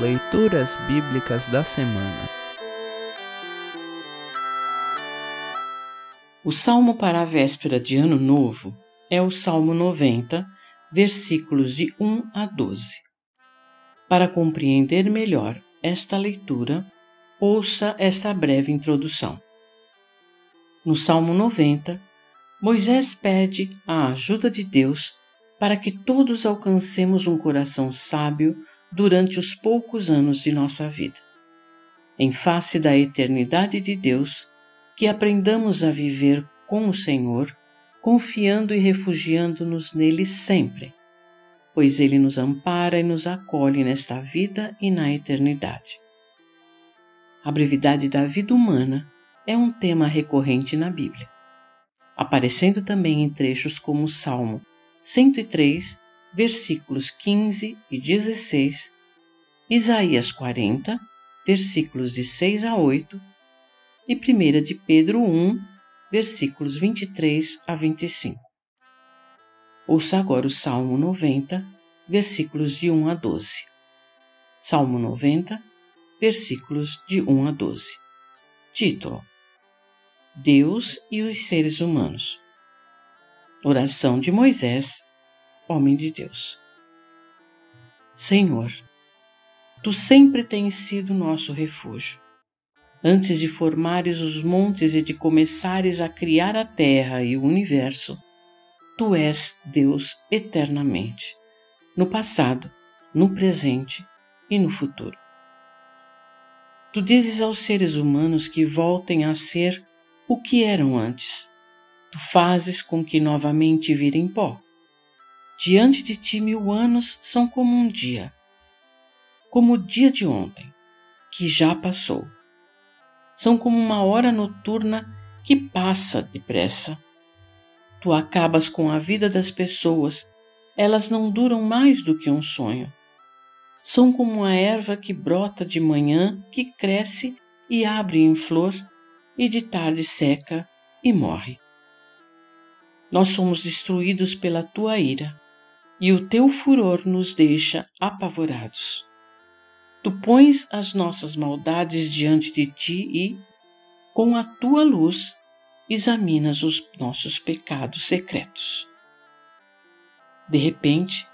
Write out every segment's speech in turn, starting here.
Leituras Bíblicas da Semana O salmo para a véspera de Ano Novo é o Salmo 90, versículos de 1 a 12. Para compreender melhor esta leitura, ouça esta breve introdução. No Salmo 90, Moisés pede a ajuda de Deus para que todos alcancemos um coração sábio durante os poucos anos de nossa vida. Em face da eternidade de Deus, que aprendamos a viver com o Senhor, confiando e refugiando-nos nele sempre, pois ele nos ampara e nos acolhe nesta vida e na eternidade. A brevidade da vida humana é um tema recorrente na Bíblia, aparecendo também em trechos como o Salmo 103 versículos 15 e 16, Isaías 40, versículos de 6 a 8 e 1 de Pedro 1, versículos 23 a 25. Ouça agora o Salmo 90, versículos de 1 a 12. Salmo 90, versículos de 1 a 12. Título: Deus e os seres humanos. Oração de Moisés homem de Deus. Senhor, tu sempre tens sido nosso refúgio. Antes de formares os montes e de começares a criar a terra e o universo, tu és Deus eternamente, no passado, no presente e no futuro. Tu dizes aos seres humanos que voltem a ser o que eram antes. Tu fazes com que novamente virem pó Diante de ti, mil anos são como um dia, como o dia de ontem, que já passou. São como uma hora noturna que passa depressa. Tu acabas com a vida das pessoas, elas não duram mais do que um sonho. São como a erva que brota de manhã, que cresce e abre em flor, e de tarde seca e morre. Nós somos destruídos pela tua ira e o teu furor nos deixa apavorados. Tu pões as nossas maldades diante de ti e, com a tua luz, examinas os nossos pecados secretos. De repente,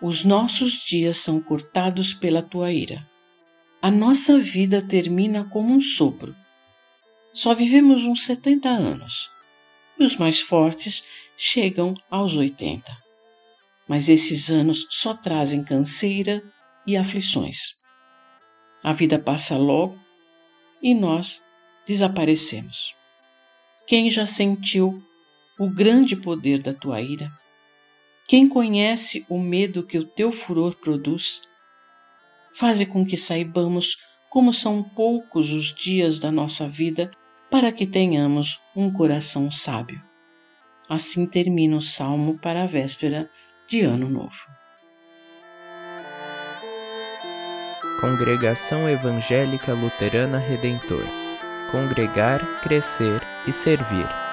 os nossos dias são cortados pela tua ira. A nossa vida termina como um sopro. Só vivemos uns 70 anos e os mais fortes chegam aos 80 mas esses anos só trazem canseira e aflições. A vida passa logo e nós desaparecemos. Quem já sentiu o grande poder da tua ira? Quem conhece o medo que o teu furor produz? Faze com que saibamos como são poucos os dias da nossa vida para que tenhamos um coração sábio. Assim termina o salmo para a véspera de Ano Novo. Congregação Evangélica Luterana Redentor Congregar, Crescer e Servir.